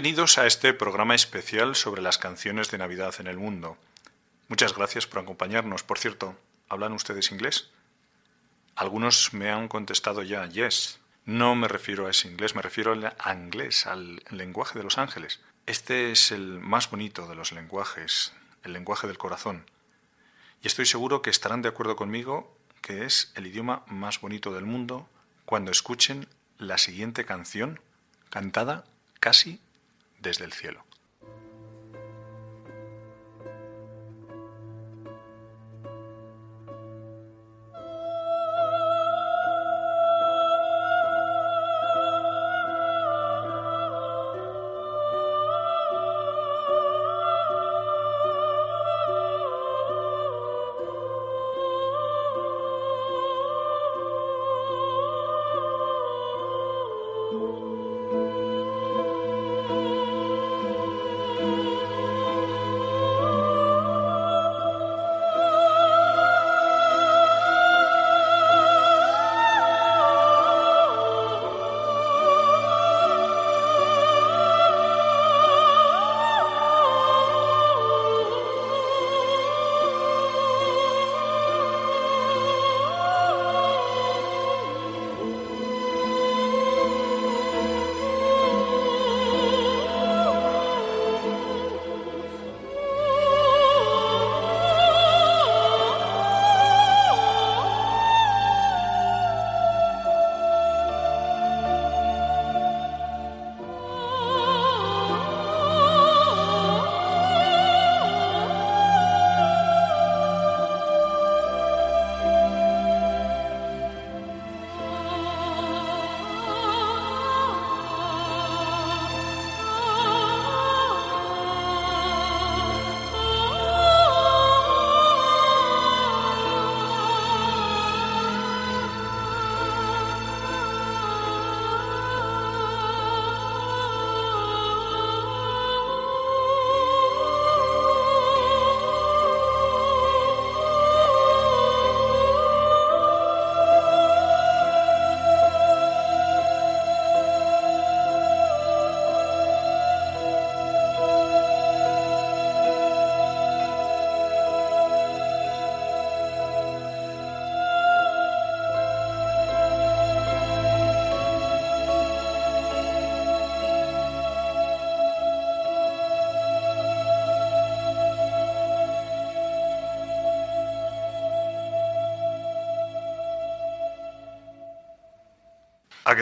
Bienvenidos a este programa especial sobre las canciones de Navidad en el mundo. Muchas gracias por acompañarnos. Por cierto, ¿hablan ustedes inglés? Algunos me han contestado ya, yes. No me refiero a ese inglés, me refiero al inglés, al lenguaje de los ángeles. Este es el más bonito de los lenguajes, el lenguaje del corazón. Y estoy seguro que estarán de acuerdo conmigo que es el idioma más bonito del mundo cuando escuchen la siguiente canción cantada casi desde el cielo.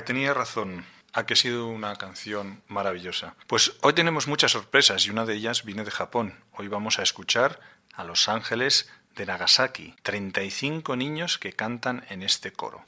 Tenía razón, a que ha sido una canción maravillosa. Pues hoy tenemos muchas sorpresas y una de ellas viene de Japón. Hoy vamos a escuchar a Los Ángeles de Nagasaki, 35 niños que cantan en este coro.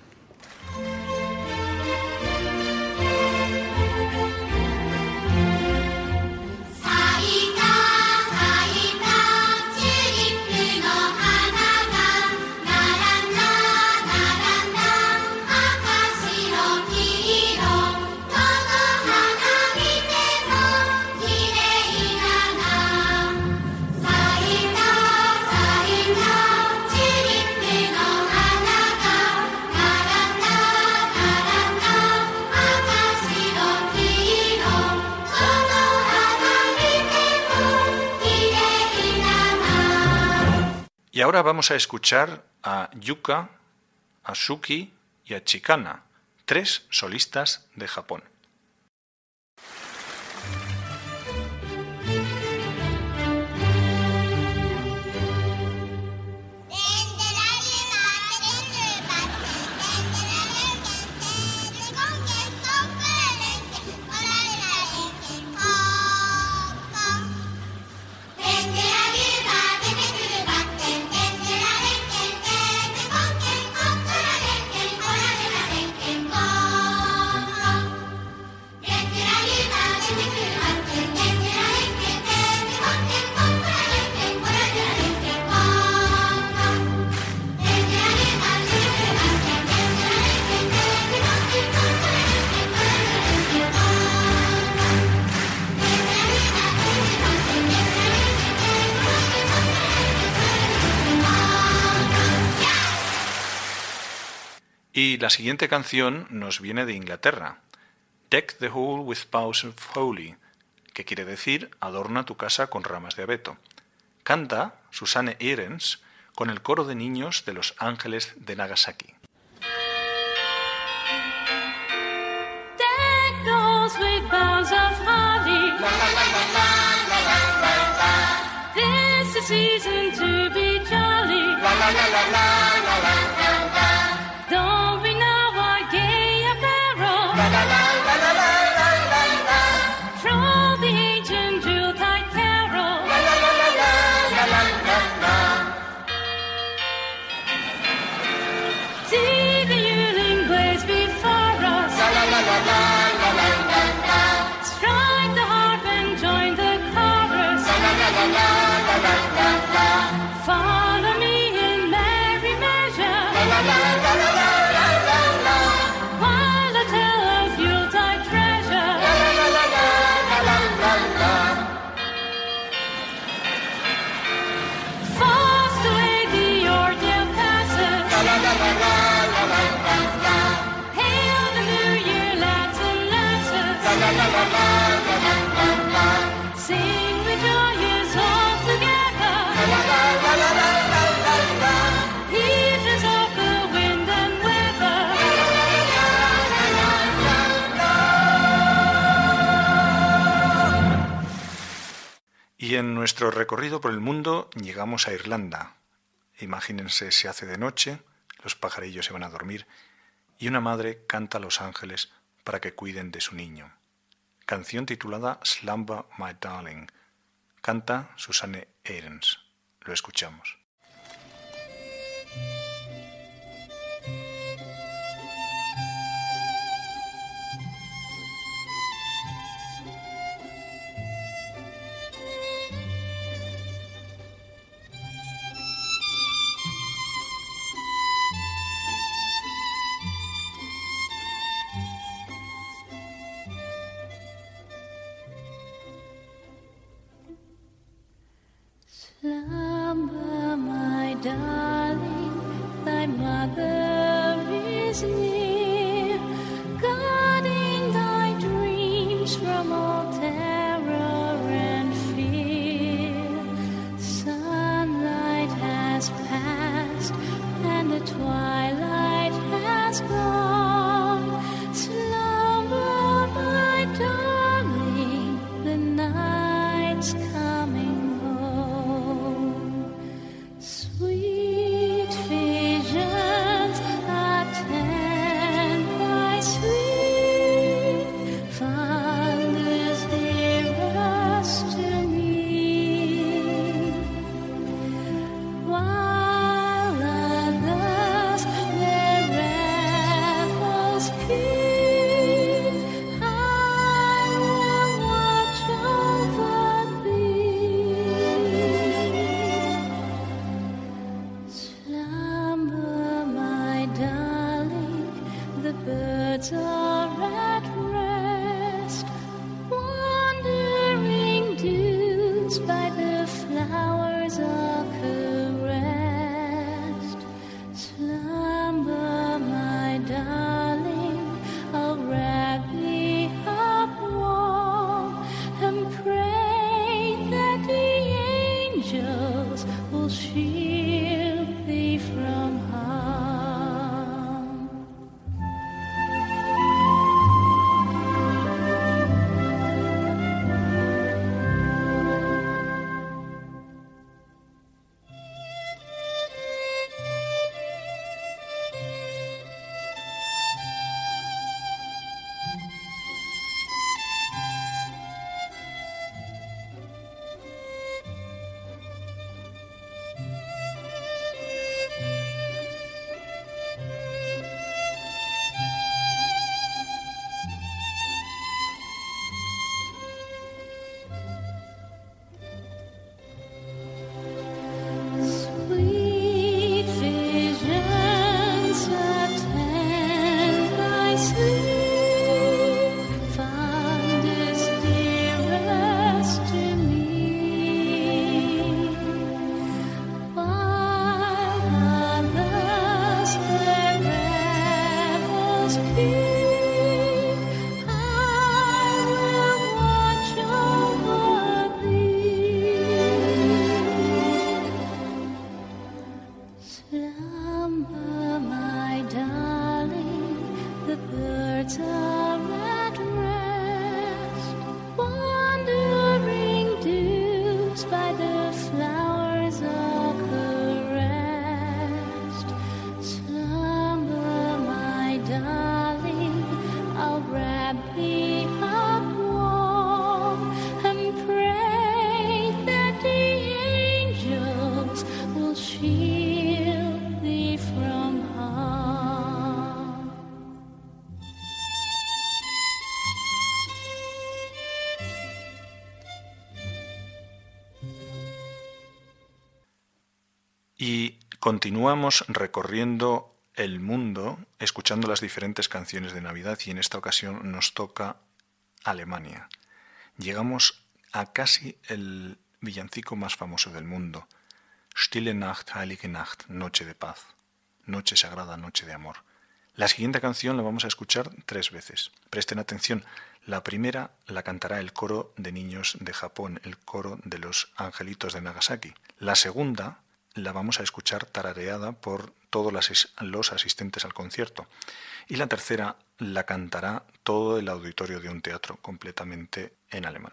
Ahora vamos a escuchar a Yuka, a Suki y a Chikana, tres solistas de Japón. La siguiente canción nos viene de Inglaterra. Deck the Hall with Boughs of Holly, que quiere decir adorna tu casa con ramas de abeto. Canta Susanne Ehrens con el coro de niños de los ángeles de Nagasaki. Y en nuestro recorrido por el mundo llegamos a Irlanda. Imagínense, se hace de noche, los pajarillos se van a dormir y una madre canta a los ángeles para que cuiden de su niño. Canción titulada Slumber My Darling. Canta Susanne Ahrens. Lo escuchamos. darling, thy mother. Continuamos recorriendo el mundo escuchando las diferentes canciones de Navidad y en esta ocasión nos toca Alemania. Llegamos a casi el villancico más famoso del mundo. Stille Nacht, Heilige Nacht, Noche de Paz, Noche Sagrada, Noche de Amor. La siguiente canción la vamos a escuchar tres veces. Presten atención. La primera la cantará el coro de niños de Japón, el coro de los angelitos de Nagasaki. La segunda la vamos a escuchar tarareada por todos los asistentes al concierto. Y la tercera la cantará todo el auditorio de un teatro completamente en alemán.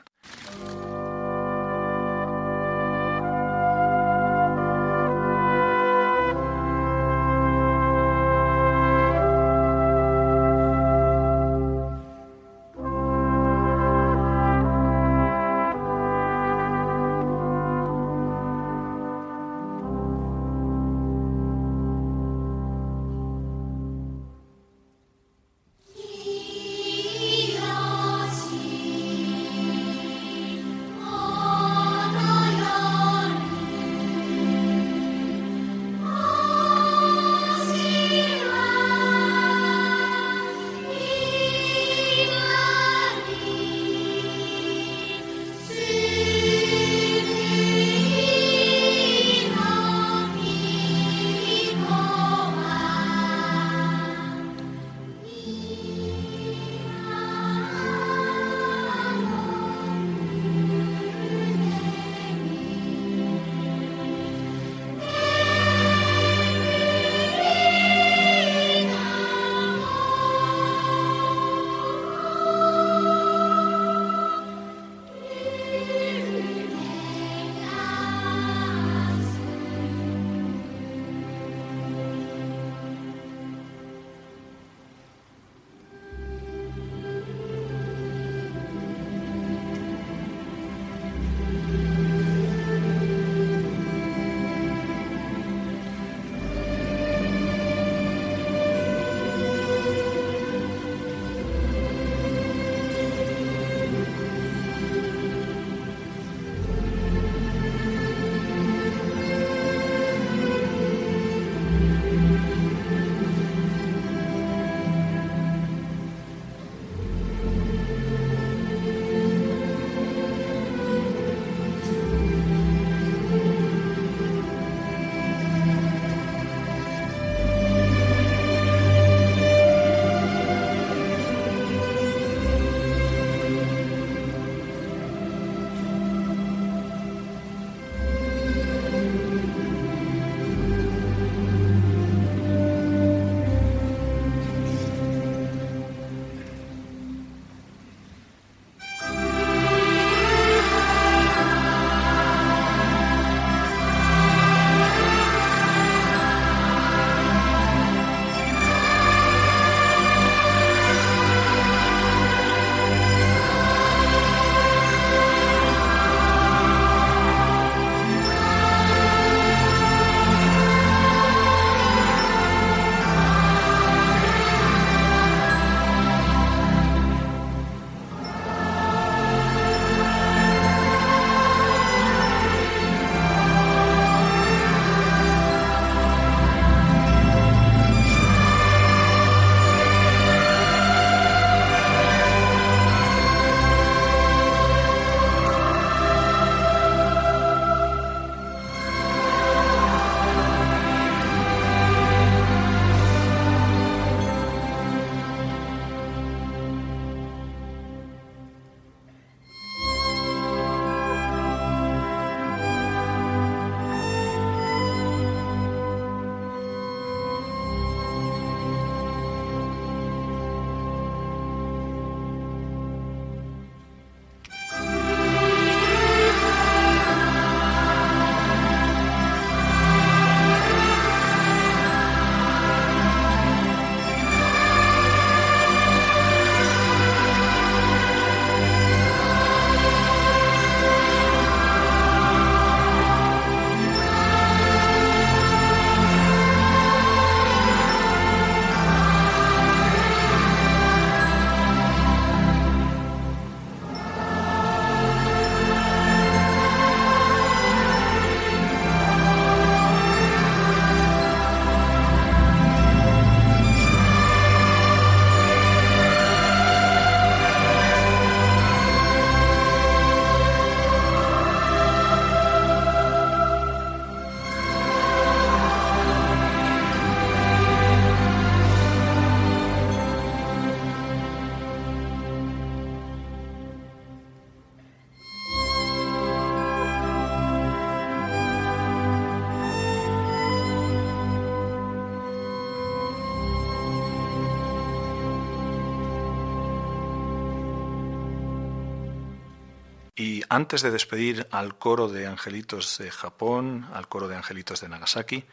Antes de despedir al coro de angelitos de Japón, al coro de angelitos de Nagasaki,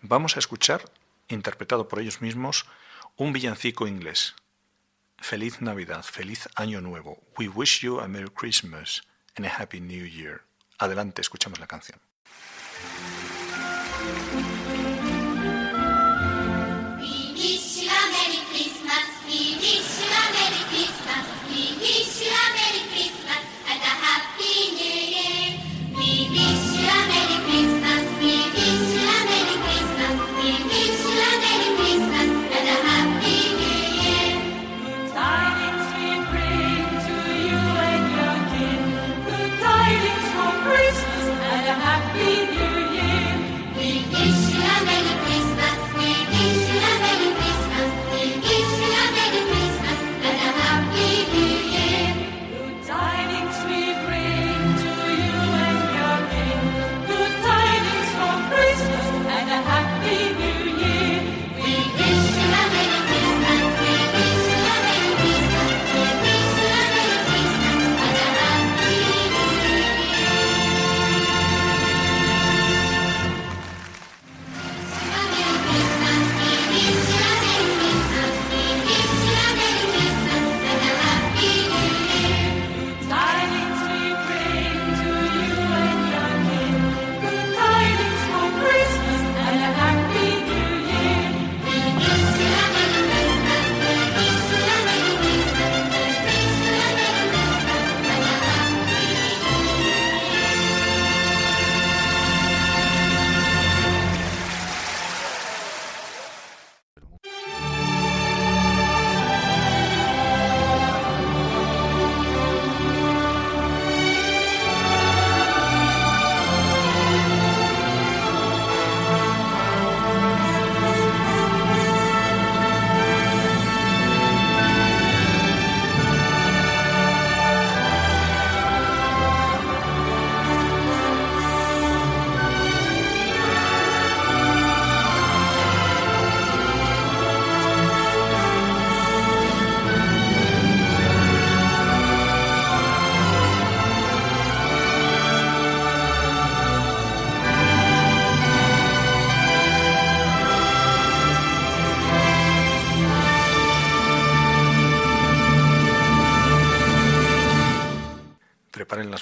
vamos a escuchar, interpretado por ellos mismos, un villancico inglés. Feliz Navidad, feliz Año Nuevo. We wish you a Merry Christmas and a Happy New Year. Adelante, escuchamos la canción. peace.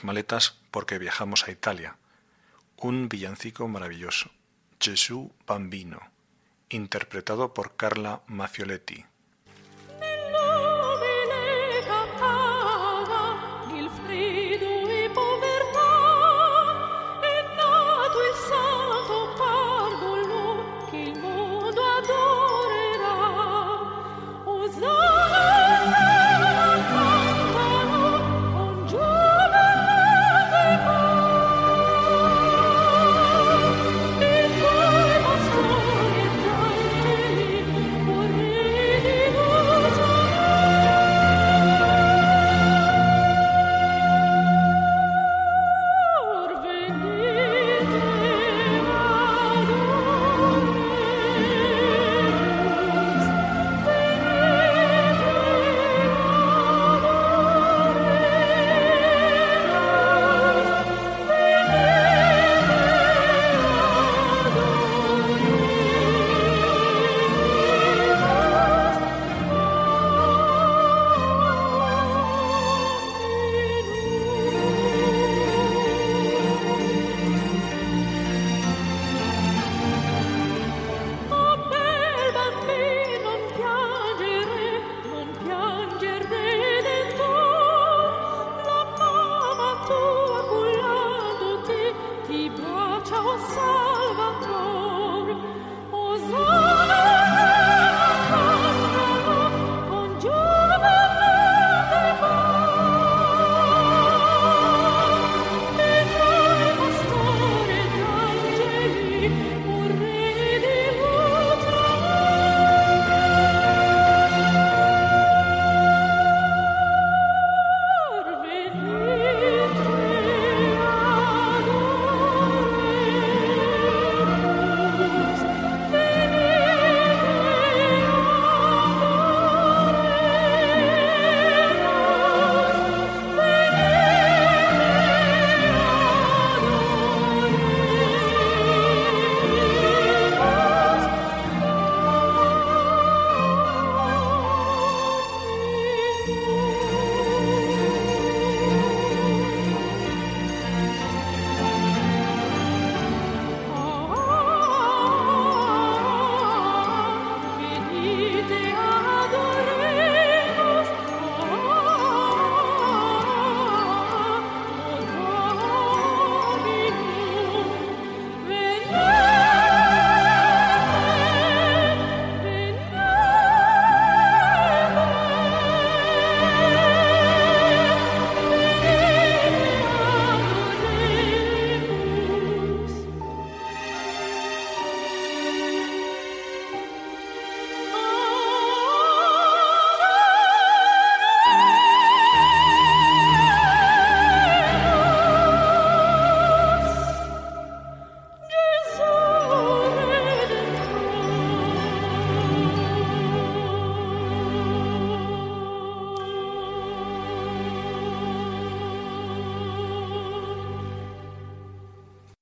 Maletas porque viajamos a Italia. Un villancico maravilloso, Gesù Bambino, interpretado por Carla Maffioletti.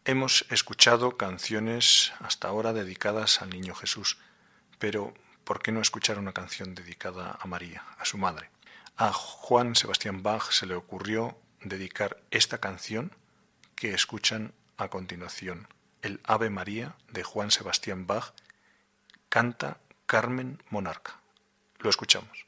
Hemos escuchado canciones hasta ahora dedicadas al Niño Jesús, pero ¿por qué no escuchar una canción dedicada a María, a su madre? A Juan Sebastián Bach se le ocurrió dedicar esta canción que escuchan a continuación, el Ave María de Juan Sebastián Bach, canta Carmen Monarca. Lo escuchamos.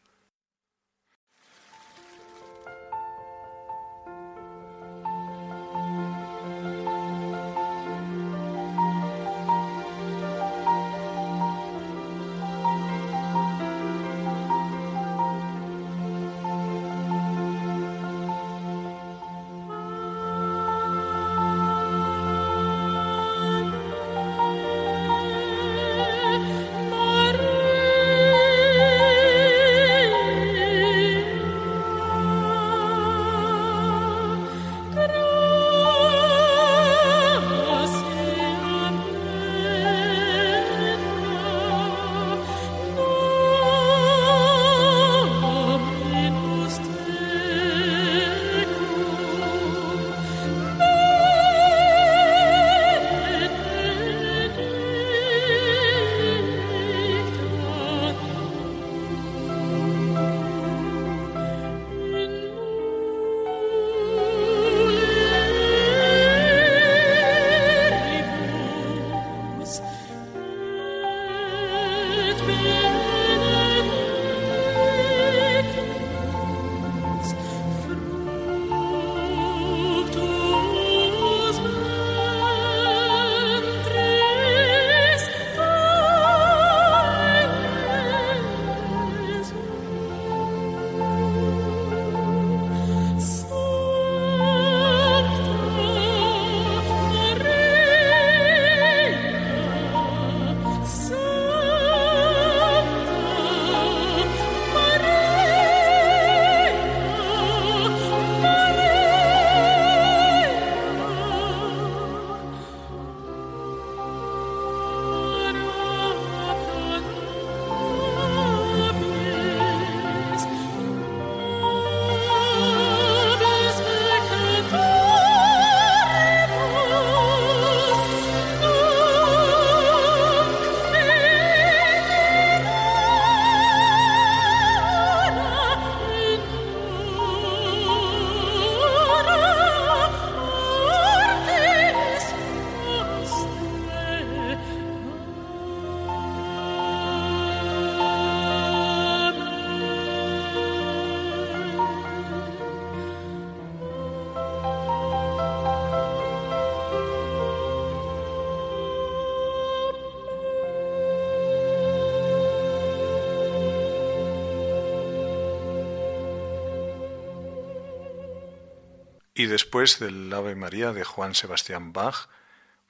Y después del Ave María de Juan Sebastián Bach,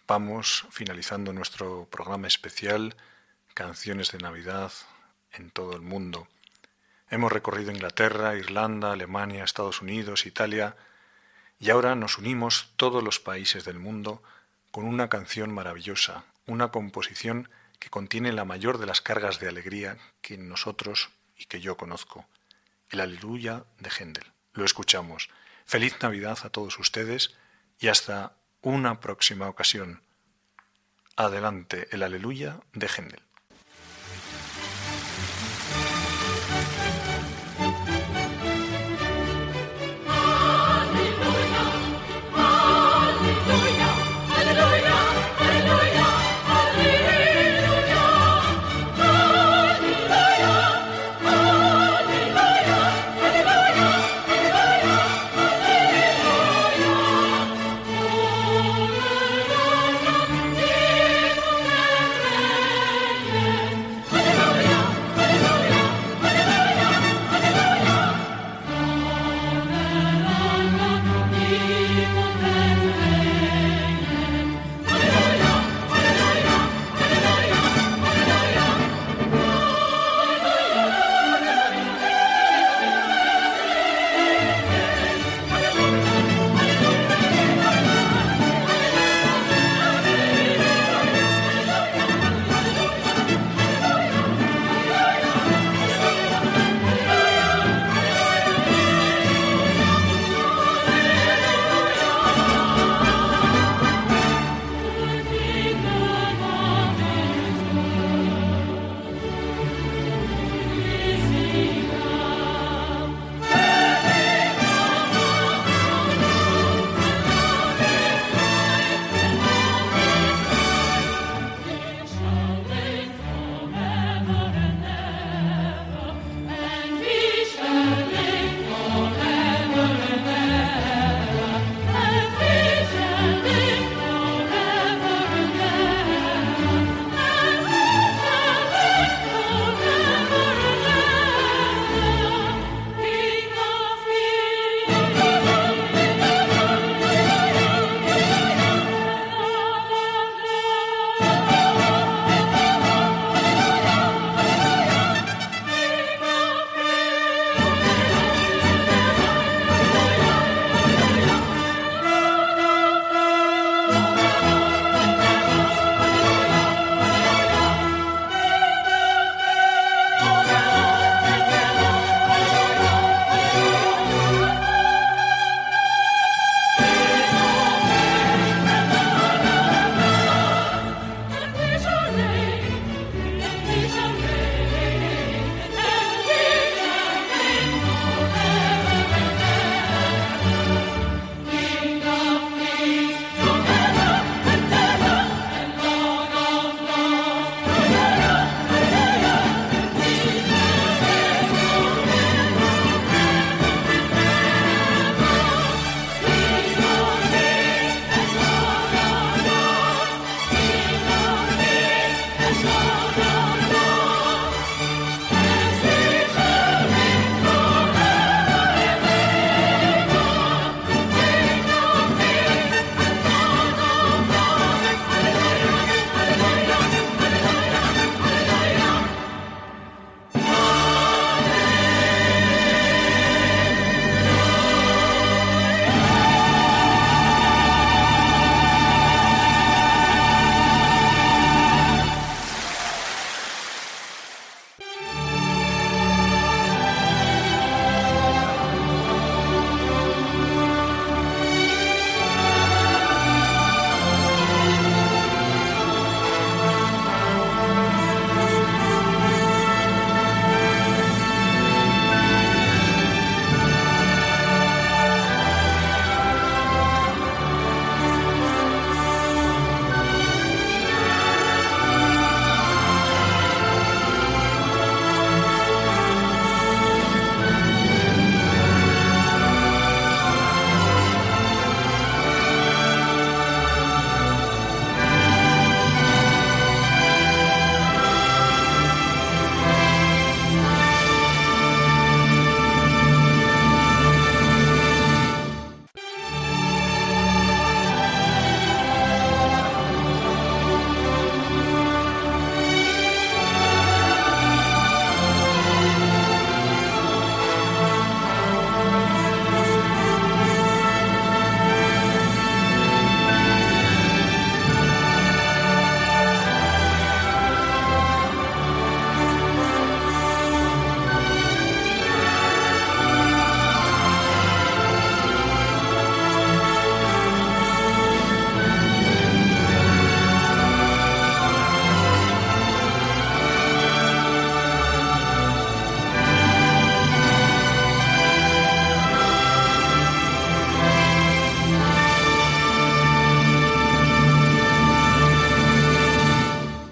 vamos finalizando nuestro programa especial Canciones de Navidad en todo el mundo. Hemos recorrido Inglaterra, Irlanda, Alemania, Estados Unidos, Italia, y ahora nos unimos todos los países del mundo con una canción maravillosa, una composición que contiene la mayor de las cargas de alegría que nosotros y que yo conozco, el Aleluya de Händel. Lo escuchamos. Feliz Navidad a todos ustedes y hasta una próxima ocasión. Adelante el aleluya de Händel.